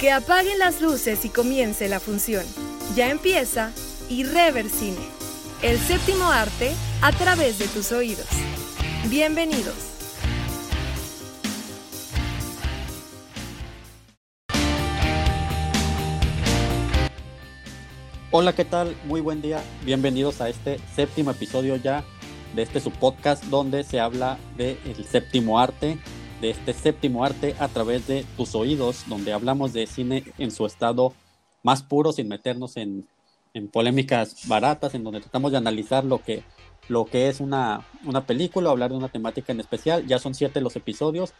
Que apaguen las luces y comience la función. Ya empieza Irreversine, el séptimo arte a través de tus oídos. Bienvenidos. Hola, ¿qué tal? Muy buen día. Bienvenidos a este séptimo episodio ya de este su podcast donde se habla del séptimo arte, de este séptimo arte a través de tus oídos, donde hablamos de cine en su estado más puro sin meternos en, en polémicas baratas, en donde tratamos de analizar lo que, lo que es una, una película, hablar de una temática en especial. Ya son siete los episodios.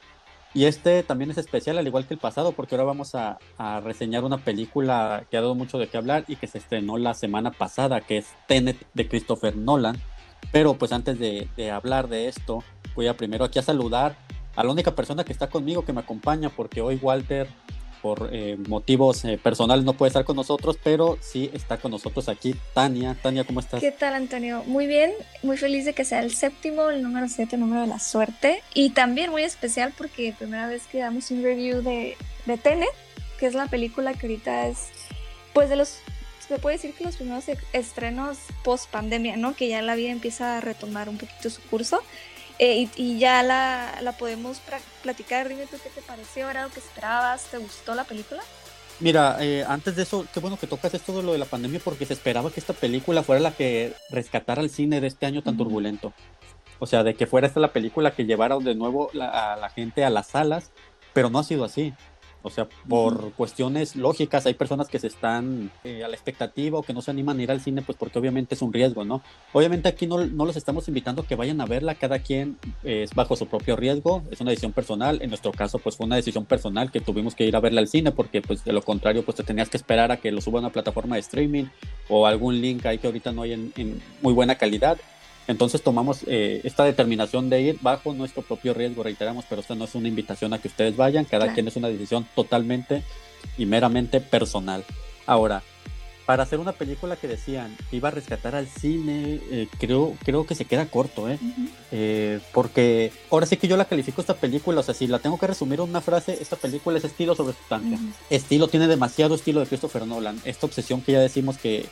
Y este también es especial, al igual que el pasado, porque ahora vamos a, a, reseñar una película que ha dado mucho de qué hablar y que se estrenó la semana pasada, que es Tenet de Christopher Nolan. Pero pues antes de, de hablar de esto, voy a primero aquí a saludar a la única persona que está conmigo, que me acompaña, porque hoy Walter, por eh, motivos eh, personales, no puede estar con nosotros, pero sí está con nosotros aquí Tania. Tania, ¿cómo estás? ¿Qué tal, Antonio? Muy bien, muy feliz de que sea el séptimo, el número siete, el número de la suerte. Y también muy especial porque primera vez que damos un review de, de Tenet, que es la película que ahorita es, pues de los se puede decir que los primeros estrenos post pandemia, ¿no? Que ya la vida empieza a retomar un poquito su curso. Eh, y, y, ya la, la podemos platicar. Dime tú qué te pareció, era lo que esperabas, ¿te gustó la película? Mira, eh, antes de eso, qué bueno que tocas esto de lo de la pandemia porque se esperaba que esta película fuera la que rescatara el cine de este año tan turbulento. O sea, de que fuera esta la película que llevara de nuevo la, a la gente a las salas, pero no ha sido así. O sea, por uh -huh. cuestiones lógicas, hay personas que se están eh, a la expectativa o que no se animan a ir al cine, pues porque obviamente es un riesgo, ¿no? Obviamente aquí no, no los estamos invitando a que vayan a verla, cada quien eh, es bajo su propio riesgo, es una decisión personal. En nuestro caso, pues fue una decisión personal que tuvimos que ir a verla al cine, porque pues de lo contrario, pues te tenías que esperar a que lo suba a una plataforma de streaming o algún link ahí que ahorita no hay en, en muy buena calidad. Entonces tomamos eh, esta determinación de ir bajo nuestro propio riesgo, reiteramos, pero esta no es una invitación a que ustedes vayan, cada claro. quien es una decisión totalmente y meramente personal. Ahora, para hacer una película que decían que iba a rescatar al cine, eh, creo, creo que se queda corto, ¿eh? Uh -huh. ¿eh? Porque ahora sí que yo la califico esta película, o sea, si la tengo que resumir en una frase, esta película es estilo sobre sustancia. Uh -huh. Estilo tiene demasiado estilo de Christopher Nolan, esta obsesión que ya decimos que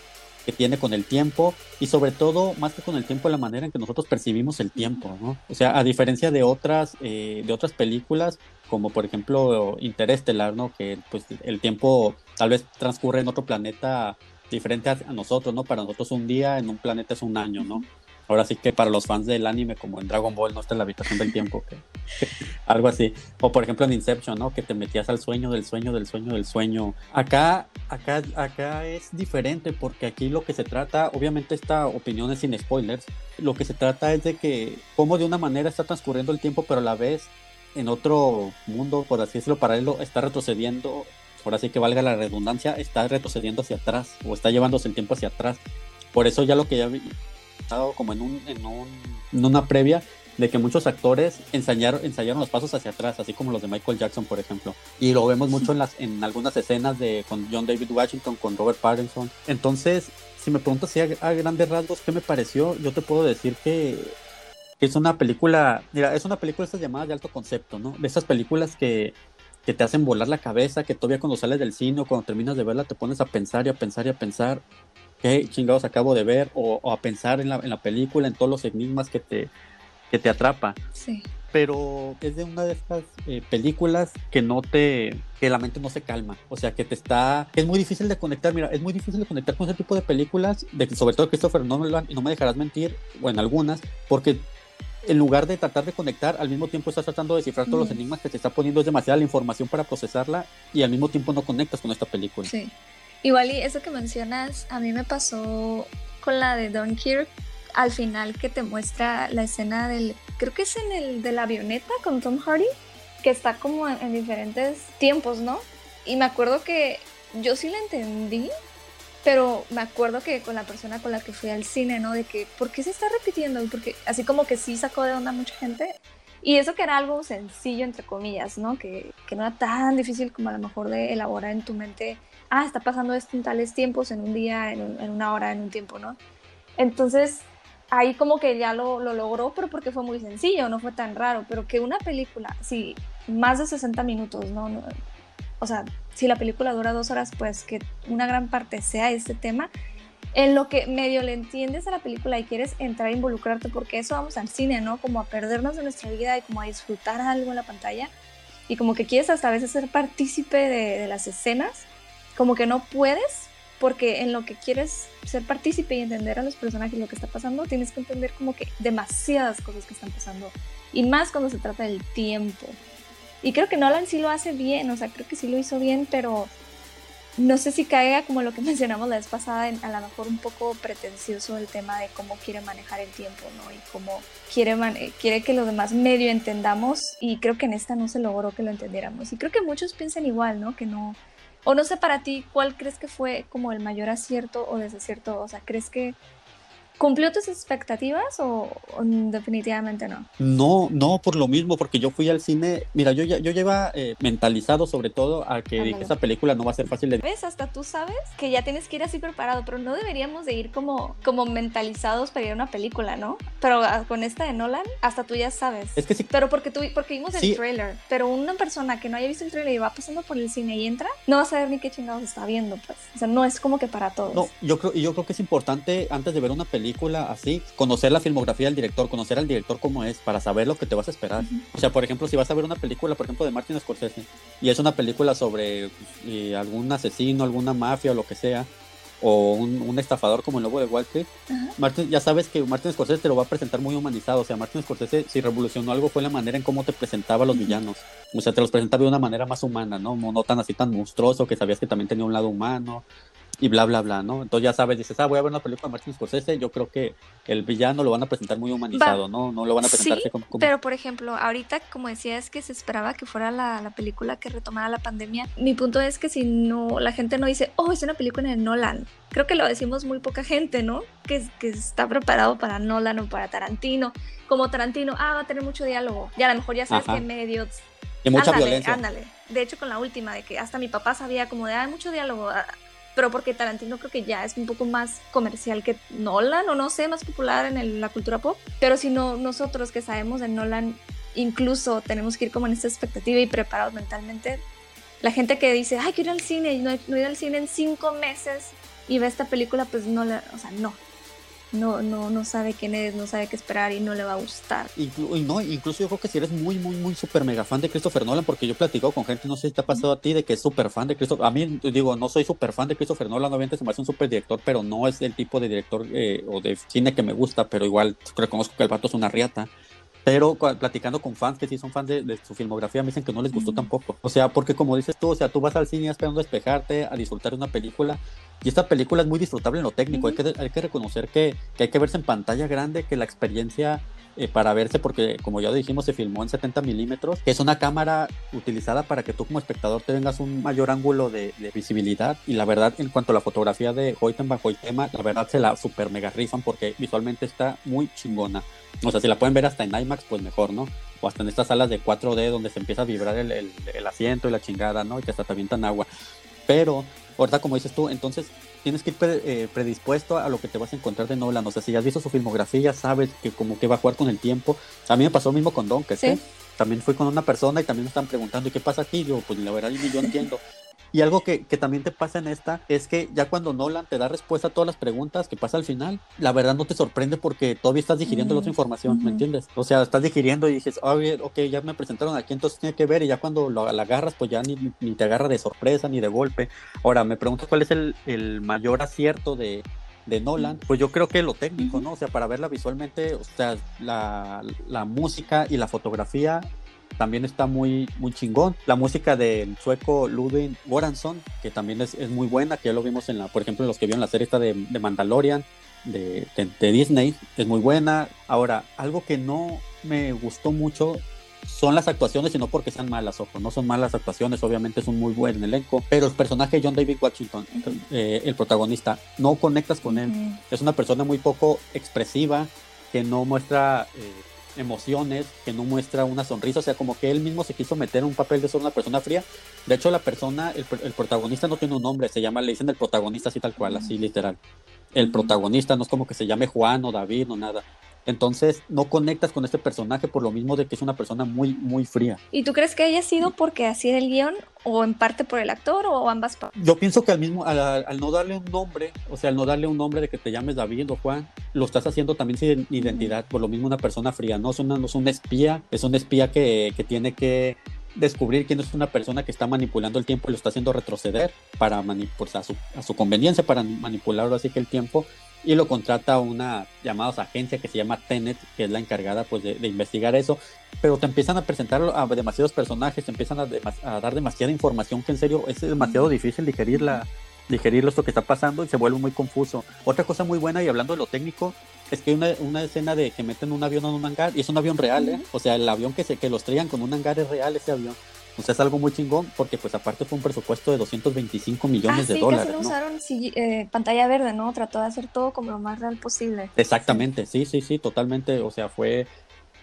que tiene con el tiempo y sobre todo más que con el tiempo la manera en que nosotros percibimos el tiempo no o sea a diferencia de otras eh, de otras películas como por ejemplo Interestelar no que pues el tiempo tal vez transcurre en otro planeta diferente a, nosotros no para nosotros un día en un planeta es un año no ahora sí que para los fans del anime como en Dragon Ball no está en la habitación del tiempo que, algo así. O por ejemplo en Inception no que te metías al sueño del sueño del sueño del sueño. Acá acá acá es diferente porque aquí lo que se trata obviamente esta opinión es sin spoilers. Lo que se trata es de que como de una manera está transcurriendo el tiempo pero a la vez en otro mundo por así decirlo paralelo está retrocediendo ahora sí que valga la redundancia está retrocediendo hacia atrás o está llevándose el tiempo hacia atrás. Por eso ya lo que ya como en, un, en, una previa de que muchos actores ensayaron, ensayaron los pasos hacia atrás, así como los de Michael Jackson, por ejemplo. Y lo vemos mucho en, las, en algunas escenas de, con John David Washington, con Robert Pattinson. Entonces, si me preguntas si a, grandes rasgos qué me pareció, yo te puedo decir que, que es una película, mira, es una película esta llamada de alto concepto, ¿no? De esas películas que, que te hacen volar la cabeza, que todavía cuando sales del cine o cuando terminas de verla te pones a pensar y a pensar y a pensar qué chingados acabo de ver o, o a pensar en la, en la, película, en todos los enigmas que te, que te atrapa. Sí. Pero es de una de estas eh, películas que no te, que la mente no se calma, o sea, que te está, es muy difícil de conectar, mira, es muy difícil de conectar con ese tipo de películas, de, sobre todo Christopher Nolan, y no me dejarás mentir, o en algunas, porque en lugar de tratar de conectar, al mismo tiempo estás tratando de descifrar todos mm. los enigmas que te está poniendo, es demasiada la información para procesarla y al mismo tiempo no conectas con esta película. Sí. Igual y eso que mencionas, a mí me pasó con la de Dunkirk, al final que te muestra la escena del, creo que es en el de la avioneta con Tom Hardy, que está como en, en diferentes tiempos, ¿no? Y me acuerdo que yo sí la entendí, pero me acuerdo que con la persona con la que fui al cine, ¿no? De que, ¿por qué se está repitiendo? Porque así como que sí sacó de onda mucha gente. Y eso que era algo sencillo, entre comillas, ¿no? Que, que no era tan difícil como a lo mejor de elaborar en tu mente, ah, está pasando esto en tales tiempos, en un día, en una hora, en un tiempo, ¿no? Entonces, ahí como que ya lo, lo, logró, pero porque fue muy sencillo, no fue tan raro, pero que una película, sí, más de 60 minutos, ¿no? no o sea, si la película dura dos horas, pues que una gran parte sea este tema, en lo que medio le entiendes a la película y quieres entrar a involucrarte, porque eso vamos al cine, ¿no? Como a perdernos de nuestra vida y como a disfrutar algo en la pantalla. Y como que quieres hasta a veces ser partícipe de, de las escenas, como que no puedes, porque en lo que quieres ser partícipe y entender a los personajes lo que está pasando, tienes que entender como que demasiadas cosas que están pasando. Y más cuando se trata del tiempo. Y creo que Nolan sí lo hace bien, o sea, creo que sí lo hizo bien, pero no sé si caiga como lo que mencionamos la vez pasada, en, a lo mejor un poco pretencioso el tema de cómo quiere manejar el tiempo, ¿no? Y cómo quiere, quiere que los demás medio entendamos y creo que en esta no se logró que lo entendiéramos. Y creo que muchos piensan igual, ¿no? Que no... O no sé para ti, ¿cuál crees que fue como el mayor acierto o desacierto? O sea, ¿crees que ¿Cumplió tus expectativas o, definitivamente no? No, no, por lo mismo, porque yo fui al cine, mira, yo ya yo lleva eh, mentalizado sobre todo a que esa película no va a ser fácil de... ¿Ves? Hasta tú sabes que ya tienes que ir así preparado, pero no deberíamos de ir como, como mentalizados para ir a una película, ¿no? Pero ah, con esta de Nolan, hasta tú ya sabes. Es que sí. Pero porque, tú, porque vimos el trailer, pero una persona que no haya visto el trailer y va pasando por el cine y entra, no va a saber ni qué chingados está viendo, pues. O sea, no es como que para todos. No, yo creo, yo creo que es importante antes de ver una película, así, conocer la filmografía del director, conocer al director cómo es, para saber lo que te vas a esperar. O sea, por ejemplo, si vas a ver una película, por ejemplo, de Martin Scorsese, y es una película sobre pues, algún asesino, alguna mafia o lo que sea, o un, estafador como el lobo de Wall Street, Martin, ya sabes que Martin Scorsese te lo va a presentar muy humanizado. O sea, Martin Scorsese, si revolucionó algo, fue la manera en cómo te presentaba a los villanos. O sea, te los presentaba de una manera más humana, ¿no? No tan así tan monstruoso, que sabías que también tenía un lado humano y bla, bla, bla, ¿no? Entonces ya sabes, dices, ah, voy a ver una película de Martin Scorsese, yo creo que el villano lo van a presentar muy humanizado, ¿no? No lo van a presentar como, Pero, por ejemplo, ahorita, como decía, es que se esperaba que fuera la, la, película que retomara la pandemia. Mi punto es que si no, la gente no dice, oh, es una película de Nolan. Creo que lo decimos muy poca gente, ¿no? Que, que está preparado para Nolan o para Tarantino. Como Tarantino, ah, va a tener mucho diálogo. Ya a lo mejor ya sabes que medios... Y mucha ándale, violencia. Ándale. De hecho, con la última, de que hasta mi papá sabía como de, ah, mucho diálogo pero porque Tarantino creo que ya es un poco más comercial que Nolan, o no sé, más popular en la cultura pop. Pero si no, nosotros que sabemos de Nolan, incluso tenemos que ir como en esta expectativa y preparados mentalmente. La gente que dice, ay, quiero ir al cine, no, no he ido al cine en cinco meses y ve esta película, pues no, la, o sea, no, no, no, no sabe quién es, no sabe qué esperar y no le va a gustar. no, incluso yo creo que si eres muy, muy, muy súper mega fan de Christopher Nolan, porque yo he platicado con gente, no sé si te ha pasado a ti, de que es súper fan de Christopher A mí, digo, no soy súper fan de Christopher Nolan, obviamente se me hace un súper director, pero no es el tipo de director eh, o de cine que me gusta, pero igual reconozco que el vato es una riata. Pero platicando con fans que sí son fans de, su filmografía, me dicen que no les gustó tampoco. O sea, porque como dices tú, o sea, tú vas al cine esperando despejarte, a disfrutar de una película y esta película es muy disfrutable en lo técnico. hay, que, hay que reconocer que, que, hay que verse en pantalla grande, que la experiencia eh, para verse, porque como ya dijimos, se filmó en 70 milímetros, que es una cámara utilizada para que tú como espectador te vengas un mayor ángulo de, visibilidad. Y la verdad, en cuanto a la fotografía de Hoyten bajo el tema, la verdad se la super mega rifan porque visualmente está muy chingona. O sea, si la pueden ver hasta en IMAX, pues mejor, ¿no? O hasta en estas salas de 4D donde se empieza a vibrar el, el, el asiento y la chingada, ¿no? Y que hasta te avientan agua. Pero ahorita como dices tú, entonces tienes que ir eh, predispuesto a lo que te vas a encontrar de Nolan. O sea, si ya has visto su filmografía, sabes que como que va a jugar con el tiempo. A mí me pasó lo mismo con Don, que ¿Sí? también fui con una persona y también me están preguntando, ¿y qué pasa aquí? Yo, pues la verdad, yo entiendo. Y algo que, que, también te pasa en esta es que ya cuando Nolan te da respuesta a todas las preguntas que pasa al final, la verdad no te sorprende porque todavía estás digiriendo la otra información, ¿me entiendes? O sea, estás digiriendo y dices, oh, ok, ya me presentaron aquí, entonces tiene que ver y ya cuando lo, la agarras, pues ya ni, ni, te agarra de sorpresa ni de golpe. Ahora, me preguntas cuál es el, el mayor acierto de, de Nolan, pues yo creo que lo técnico, ¿no? O sea, para verla visualmente, o sea, la, la música y la fotografía también está muy, muy chingón. La música del sueco Ludwig Goransson, que también es, es, muy buena, que ya lo vimos en la, por ejemplo, en los que vieron la serie esta de, de Mandalorian, de, de, Disney, es muy buena. Ahora, algo que no me gustó mucho son las actuaciones y no porque sean malas, ojo, no son malas actuaciones, obviamente es un muy buen elenco, pero el personaje de John David Washington, eh, el protagonista, no conectas con él, es una persona muy poco expresiva, que no muestra eh, emociones, que no muestra una sonrisa, o sea, como que él mismo se quiso meter en un papel de ser una persona fría. De hecho, la persona, el, protagonista no tiene un nombre, se llama, le dicen el protagonista así tal cual, así literal. El protagonista no es como que se llame Juan o David o nada. Entonces no conectas con este personaje por lo mismo de que es una persona muy, muy fría. ¿Y tú crees que haya sido porque así era el guion o en parte por el actor o ambas partes? Yo pienso que al mismo, al, no darle un nombre, o sea, al no darle un nombre de que te llames David o Juan, lo estás haciendo también sin identidad, por lo mismo una persona fría, no es, una, no es un espía, es un espía que, que tiene que descubrir quién es una persona que está manipulando el tiempo y lo está haciendo retroceder para pues, a, su, a su conveniencia, para manipular así que el tiempo y lo contrata una llamada agencia que se llama Tenet, que es la encargada pues de, investigar eso, pero te empiezan a presentar a demasiados personajes, te empiezan a, a, dar demasiada información que en serio es demasiado difícil digerirla, digerir esto que está pasando y se vuelve muy confuso. Otra cosa muy buena y hablando de lo técnico, es que hay una, una escena de que meten un avión en un hangar y es un avión real, ¿eh? o sea, el avión que, se, que los traían con un hangar es real ese avión. O sea, es algo muy chingón porque pues aparte fue un presupuesto de 225 millones ah, de dólares. ¿no? usaron eh, pantalla verde, ¿no? Trató de hacer todo como lo más real posible. Exactamente, sí, sí, sí, totalmente. O sea, fue,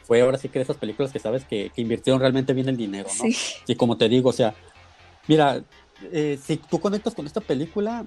fue ahora sí que de esas películas que sabes que, invirtieron realmente bien el dinero, ¿no? Sí. Y como te digo, o sea, mira, eh, si tú conectas con esta película,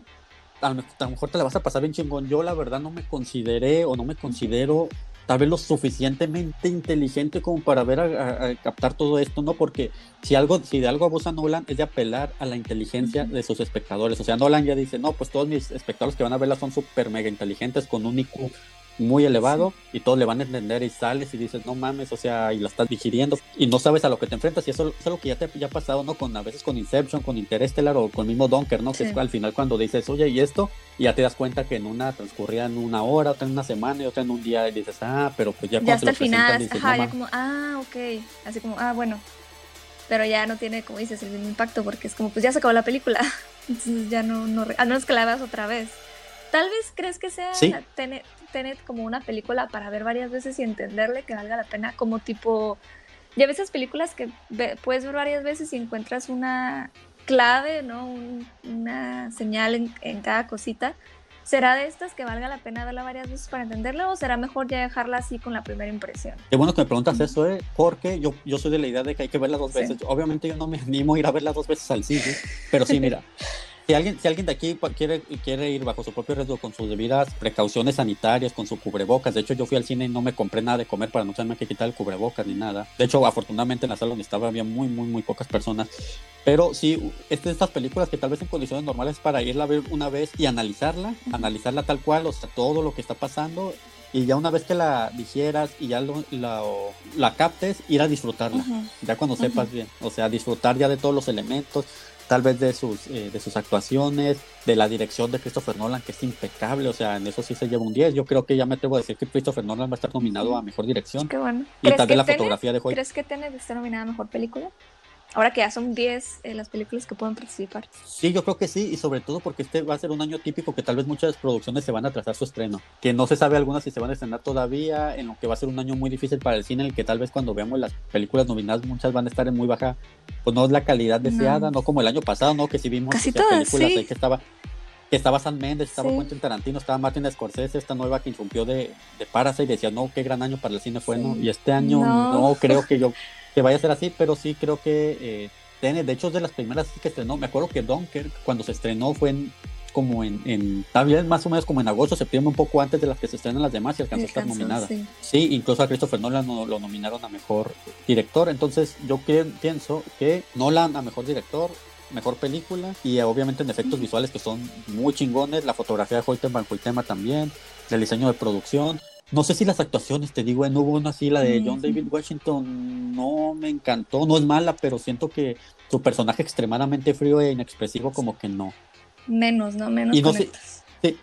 a lo mejor te la vas a pasar bien chingón. Yo la verdad no me consideré o no me considero tal vez lo suficientemente inteligente como para ver a, captar todo esto, ¿no? Porque si algo, si de algo abusa Nolan es de apelar a la inteligencia de sus espectadores. O sea, Nolan ya dice, no, pues todos mis espectadores que van a verla son súper mega inteligentes con un IQ muy elevado y todos le van a entender y sales y dices, no mames, o sea, y la estás digiriendo y no sabes a lo que te enfrentas y eso es algo que ya te ya ha pasado, ¿no? Con a veces con Inception, con Interstellar o con el mismo Donker, ¿no? Que es al final cuando dices, oye, ¿y esto? Y ya te das cuenta que en una transcurría en una hora, otra en una semana y otra en un día y dices, ah, pero pues ya Ya hasta el final, ajá, ya como, ah, ok, así como, ah, bueno, pero ya no tiene, como dices, el mismo impacto porque es como, pues ya se acabó la película, entonces ya no, no, a menos que la veas otra vez. Tal vez crees que sea Tenet, como una película para ver varias veces y entenderle que valga la pena, como tipo. Ya ves esas películas que puedes ver varias veces y encuentras una clave, ¿no? una señal en, cada cosita. ¿Será de estas que valga la pena verla varias veces para entenderla o será mejor ya dejarla así con la primera impresión? Qué bueno que me preguntas eso, ¿eh? porque yo, yo soy de la idea de que hay que verla dos veces. Obviamente yo no me animo a ir a verla dos veces al cine, pero sí, mira, si alguien, si alguien de aquí quiere, quiere ir bajo su propio riesgo con sus debidas precauciones sanitarias, con su cubrebocas, de hecho yo fui al cine y no me compré nada de comer para no tenerme que quitar el cubrebocas ni nada. De hecho, afortunadamente en la sala donde estaba había muy, muy, muy pocas personas. Pero sí, es de estas películas que tal vez en condiciones normales para irla a ver una vez y analizarla, analizarla tal cual, o sea, todo lo que está pasando y ya una vez que la digieras y ya lo, la, la captes, ir a disfrutarla, ya cuando sepas bien, o sea, disfrutar ya de todos los elementos, tal vez de sus, eh, de sus actuaciones, de la dirección de Christopher Nolan, que es impecable, o sea, en eso sí se lleva un 10. Yo creo que ya me atrevo a decir que Christopher Nolan va a estar nominado a Mejor Dirección. Qué bueno. Y tal vez la fotografía de Hoy. ¿Crees que Tenet está nominada a Mejor Película? Ahora que ya son 10 eh, las películas que pueden participar. Sí, yo creo que sí, y sobre todo porque este va a ser un año típico que tal vez muchas producciones se van a atrasar su estreno, que no se sabe algunas si se van a estrenar todavía, en lo que va a ser un año muy difícil para el cine, en el que tal vez cuando veamos las películas nominadas muchas van a estar en muy baja, pues no es la calidad deseada, no, como el año pasado, ¿no? Que sí vimos Casi todas, películas que estaba que estaba San Méndez, estaba Quentin Tarantino, estaba Martin Scorsese, esta nueva que irrumpió de, de Parasite y decía, no, qué gran año para el cine fue, ¿no? Y este año no, creo que yo que vaya a ser así, pero sí creo que eh, de hecho es de las primeras que estrenó, me acuerdo que Dunkirk cuando se estrenó fue en, como en, en también más o menos como en agosto, septiembre, un poco antes de las que se estrenan las demás y alcanzó a estar nominada. Sí. incluso a Christopher Nolan lo, nominaron a mejor director, entonces yo pienso que Nolan a mejor director, mejor película y obviamente en efectos visuales que son muy chingones, la fotografía de Hoyten Van tema también, el diseño de producción, no sé si las actuaciones, te digo, no hubo una así, la de John David Washington, no me encantó, no es mala, pero siento que su personaje extremadamente frío e inexpresivo, como que no. Menos, ¿no? Menos. Y no sé, sí,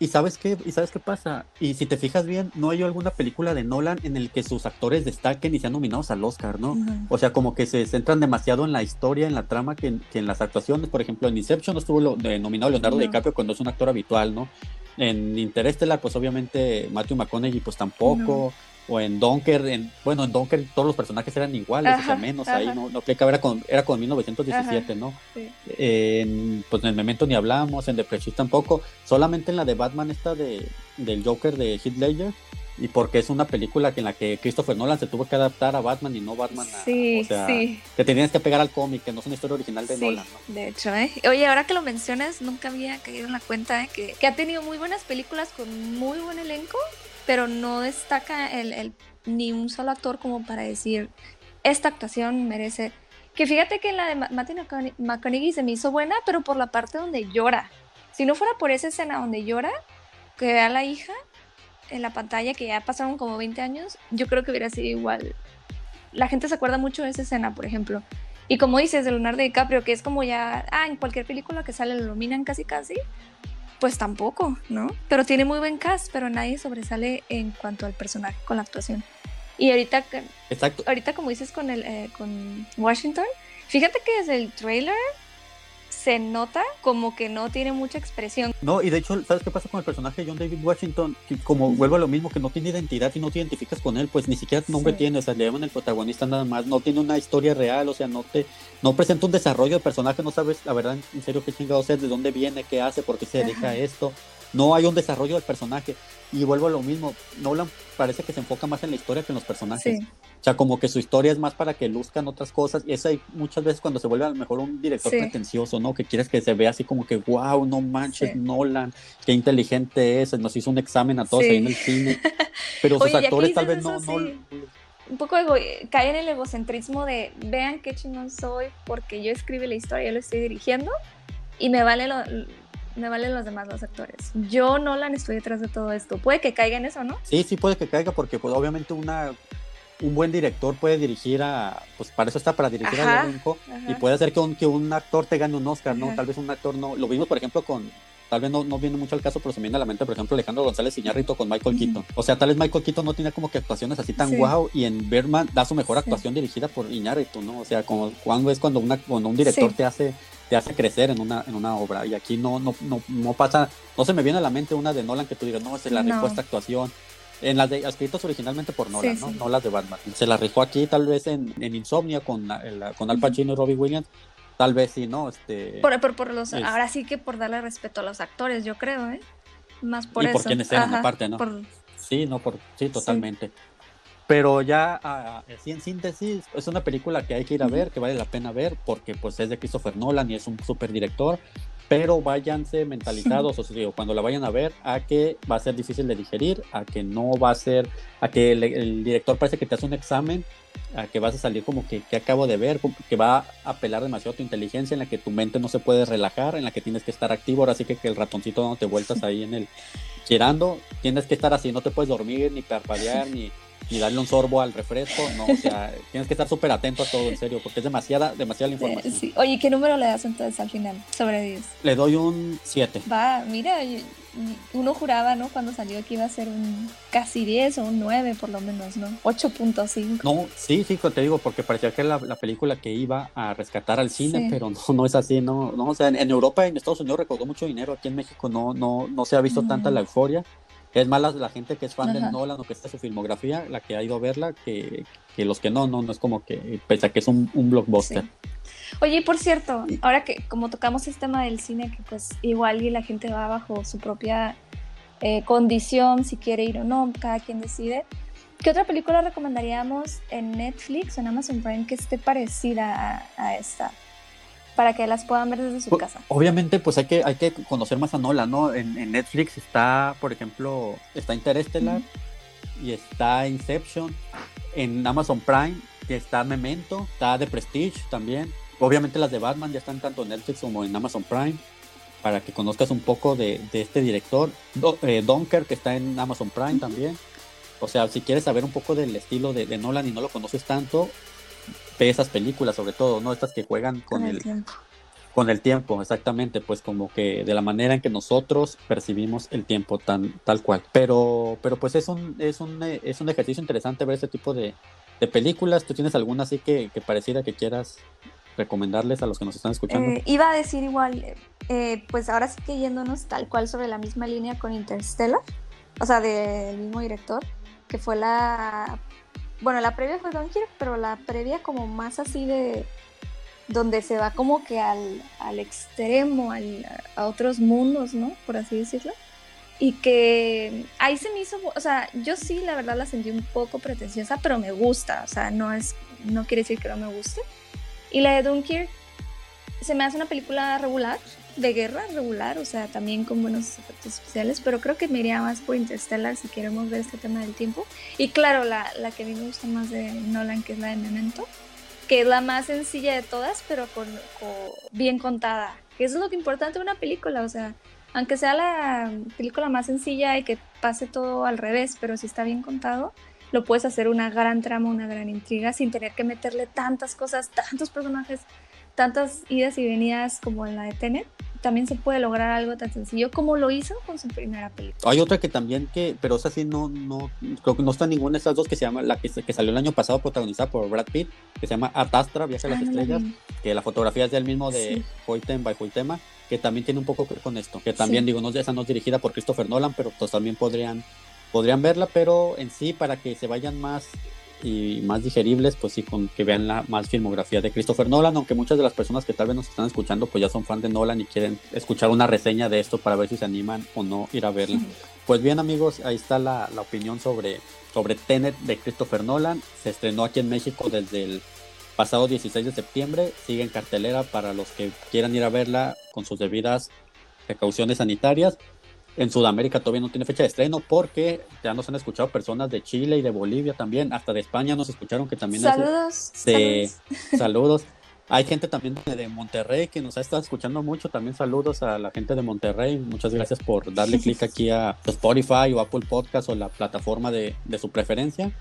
y sabes qué, y sabes qué pasa, y si te fijas bien, no hay alguna película de Nolan en el que sus actores destaquen y sean nominados al Oscar, ¿no? O sea, como que se centran demasiado en la historia, en la trama, que, en las actuaciones. Por ejemplo, en Inception no estuvo lo, de, nominado Leonardo DiCaprio cuando es un actor habitual, ¿no? En Interstellar, pues obviamente Matthew McConaughey, pues tampoco. O en Donker, en, bueno, en Donker todos los personajes eran iguales, o sea, menos ahí, no, no era con, era con 1917, ¿no? En, pues en el Memento ni hablamos, en The Prestige tampoco, solamente en la de Batman esta de, del Joker de Heath Ledger, y porque es una película en la que Christopher Nolan se tuvo que adaptar a Batman y no Batman a, sí, o sea, sí. te tenías que pegar al cómic, que no es una historia original de Nolan, ¿no? De hecho, ¿eh? Oye, ahora que lo mencionas, nunca había caído en la cuenta ¿eh? que, que, ha tenido muy buenas películas con muy buen elenco pero no destaca el, ni un solo actor como para decir, esta actuación merece... Que fíjate que la de Matthew McConaughey se me hizo buena, pero por la parte donde llora. Si no fuera por esa escena donde llora, que ve a la hija en la pantalla, que ya pasaron como 20 años, yo creo que hubiera sido igual. La gente se acuerda mucho de esa escena, por ejemplo. Y como dices, de Leonardo DiCaprio, que es como ya, ah, en cualquier película que sale lo iluminan casi casi, pues tampoco, ¿no? Pero tiene muy buen cast, pero nadie sobresale en cuanto al personaje con la actuación. Y ahorita, Exacto. ahorita como dices con, el, eh, con Washington, fíjate que desde el trailer se nota como que no tiene mucha expresión. No, y de hecho, ¿sabes qué pasa con el personaje de John David Washington? Que como vuelve a lo mismo, que no tiene identidad y no te identificas con él, pues ni siquiera nombre tiene, o sea, le llaman el protagonista nada más, no tiene una historia real, o sea, no te, no presenta un desarrollo de personaje, no sabes, la verdad, en serio, qué chingado es, de dónde viene, qué hace, por qué se dedica a esto, no hay un desarrollo del personaje. Y vuelvo a lo mismo, Nolan parece que se enfoca más en la historia que en los personajes. O sea, como que su historia es más para que luzcan otras cosas. Y eso hay muchas veces cuando se vuelve a lo mejor un director pretencioso, ¿no? Que quieres que se vea así como que, wow, no manches, Nolan, qué inteligente es, nos hizo un examen a todos ahí en el cine. Pero sus actores tal vez no, un poco ego, cae en el egocentrismo de vean qué chingón soy porque yo escribí la historia, yo lo estoy dirigiendo y me vale lo, me valen los demás los actores. Yo, Nolan, estoy detrás de todo esto. Puede que caiga en eso, ¿no? Sí, sí puede que caiga porque pues, obviamente una, un buen director puede dirigir a, pues para eso está, para dirigir al elenco y puede hacer que un, que un actor te gane un Oscar, ¿no? Tal vez un actor no, lo vimos por ejemplo con, tal vez no, no viene mucho al caso, pero se me viene a la mente, por ejemplo, Alejandro González Iñárritu con Michael Keaton. O sea, tal vez Michael Keaton no tiene como que actuaciones así tan guau y en Berman da su mejor actuación dirigida por Iñárritu, ¿no? O sea, como cuando es cuando, una, cuando un director te hace te hace crecer en una, en una obra. Y aquí no, no, no, no pasa, no se me viene a la mente una de Nolan que tú digas, no, se la rifó esta actuación. En las de escritos originalmente por Nolan, ¿no? No las de Batman. Se la rifó aquí tal vez en, en Insomnia con, con Al Pacino y Robbie Williams. Tal vez sí, ¿no? Este, por, por, los, ahora sí que por darle respeto a los actores, yo creo, ¿eh? Más por y eso. por quienes eran aparte, ¿no? Sí, no, por, sí, totalmente. Pero ya, así en síntesis, es una película que hay que ir a ver, que vale la pena ver, porque pues es de Christopher Nolan y es un super director. Pero váyanse mentalizados, o sea, cuando la vayan a ver, a que va a ser difícil de digerir, a que no va a ser, a que el, director parece que te hace un examen, a que vas a salir como que, que acabo de ver, que va a apelar demasiado a tu inteligencia, en la que tu mente no se puede relajar, en la que tienes que estar activo, ahora sí que, que el ratoncito no te vueltas ahí en el girando, tienes que estar así, no te puedes dormir, ni parpadear, ni y darle un sorbo al refresco, no, o sea, tienes que estar súper atento a todo, en serio, porque es demasiada, demasiada información. Sí. Oye, ¿qué número le das entonces al final sobre 10? Le doy un 7. Va, mira, uno juraba, ¿no? Cuando salió que iba a ser un casi 10 o un 9 por lo menos, ¿no? 8.5. No, sí, sí, te digo, porque parecía que era la, película que iba a rescatar al cine, pero no, no es así, no, no, o sea, en, Europa y en Estados Unidos recaudó mucho dinero, aquí en México no, no, no se ha visto tanta la euforia. Es más la, gente que es fan de Nolan o que está su filmografía, la que ha ido a verla, que, los que no, no, no es como que, pese a que es un, blockbuster. Oye, y por cierto, ahora que como tocamos el tema del cine, que pues igual y la gente va bajo su propia eh, condición, si quiere ir o no, cada quien decide. ¿Qué otra película recomendaríamos en Netflix o en Amazon Prime que esté parecida a esta? Para que las puedan ver desde su pues, casa. Obviamente, pues hay que, hay que conocer más a Nola, ¿no? En, Netflix está, por ejemplo, está Interstellar y está Inception. En Amazon Prime está Memento, está The Prestige también. Obviamente las de Batman ya están tanto en Netflix como en Amazon Prime para que conozcas un poco de, este director. Eh, Donker, que está en Amazon Prime también. O sea, si quieres saber un poco del estilo de, de Nolan y no lo conoces tanto, esas películas, sobre todo, ¿no? Estas que juegan con, el, tiempo. Con el tiempo, exactamente, pues como que de la manera en que nosotros percibimos el tiempo tan, tal cual. Pero, pero pues es un, es un, es un ejercicio interesante ver este tipo de, películas. ¿Tú tienes alguna así que, que pareciera que quieras recomendarles a los que nos están escuchando? Eh, iba a decir igual, eh, pues ahora sí que yéndonos tal cual sobre la misma línea con Interstellar, o sea, del mismo director, que fue la bueno, la previa fue Dunkirk, pero la previa como más así de donde se va como que al, extremo, a otros mundos, ¿no? Por así decirlo. Y que ahí se me hizo, o sea, yo sí la verdad la sentí un poco pretenciosa, pero me gusta, o sea, no es, no quiere decir que no me guste. Y la de Dunkirk, se me hace una película regular, de guerra regular, o sea, también con buenos efectos especiales, pero creo que me iría más por Interstellar si queremos ver este tema del tiempo. Y claro, la, la que a mí me gusta más de Nolan, que es la de Memento, que es la más sencilla de todas, pero con, bien contada. Que eso es lo que importante de una película, o sea, aunque sea la película más sencilla y que pase todo al revés, pero si está bien contado, lo puedes hacer una gran trama, una gran intriga sin tener que meterle tantas cosas, tantos personajes, tantas idas y venidas como en la de Tenet. También se puede lograr algo tan sencillo como lo hizo con su primera película. Hay otra que también que, pero esa sí no, no, creo que no está ninguna de esas dos que se llama, la que, que salió el año pasado protagonizada por Brad Pitt, que se llama Atastra, Viaje a las ah, Estrellas, que la fotografía es del mismo de sí. Hoyten by Hoytema, que también tiene un poco que ver con esto, que también digo, no, esa no es dirigida por Christopher Nolan, pero pues también podrían podrían verla, pero en sí para que se vayan más y más digeribles, pues sí, con que vean la más filmografía de Christopher Nolan, aunque muchas de las personas que tal vez nos están escuchando, pues ya son fan de Nolan y quieren escuchar una reseña de esto para ver si se animan o no ir a verla. Pues bien amigos, ahí está la, la opinión sobre, sobre Tenet de Christopher Nolan. Se estrenó aquí en México desde el pasado 16 de septiembre, sigue en cartelera para los que quieran ir a verla con sus debidas precauciones sanitarias. En Sudamérica todavía no tiene fecha de estreno porque ya nos han escuchado personas de Chile y de Bolivia también, hasta de España nos escucharon que también saludos, de, saludos. Hay gente también de Monterrey que nos ha estado escuchando mucho. También saludos a la gente de Monterrey. Muchas gracias por darle clic aquí a Spotify o Apple Podcast o la plataforma de, de su preferencia.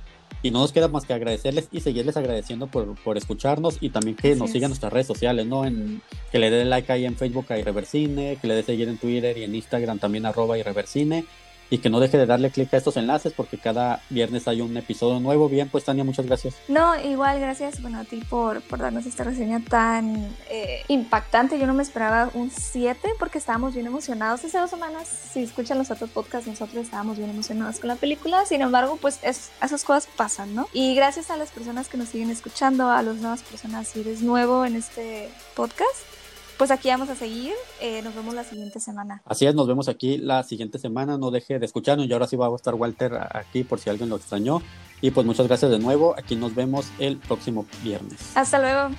Y no nos queda más que agradecerles y seguirles agradeciendo por, por escucharnos y también que nos sigan nuestras redes sociales, ¿no? En, que le den like ahí en Facebook a Irreversine, que le dé seguir en Twitter y en Instagram también arroba Irreversine y que no deje de darle clic a estos enlaces porque cada viernes hay un episodio nuevo. Bien, pues Tania, muchas gracias. No, igual gracias bueno, a ti por, por darnos esta reseña tan eh, impactante. Yo no me esperaba un 7 porque estábamos bien emocionados hace dos semanas. Si escuchan los otros podcasts, nosotros estábamos bien emocionados con la película. Sin embargo, pues es, esas cosas pasan, ¿no? Y gracias a las personas que nos siguen escuchando, a las nuevas personas, si eres nuevo en este podcast pues aquí vamos a seguir. Eh, nos vemos la siguiente semana. Así es, nos vemos aquí la siguiente semana. No deje de escucharnos y ahora sí va a estar Walter aquí por si alguien lo extrañó. Y pues muchas gracias de nuevo. Aquí nos vemos el próximo viernes. Hasta luego.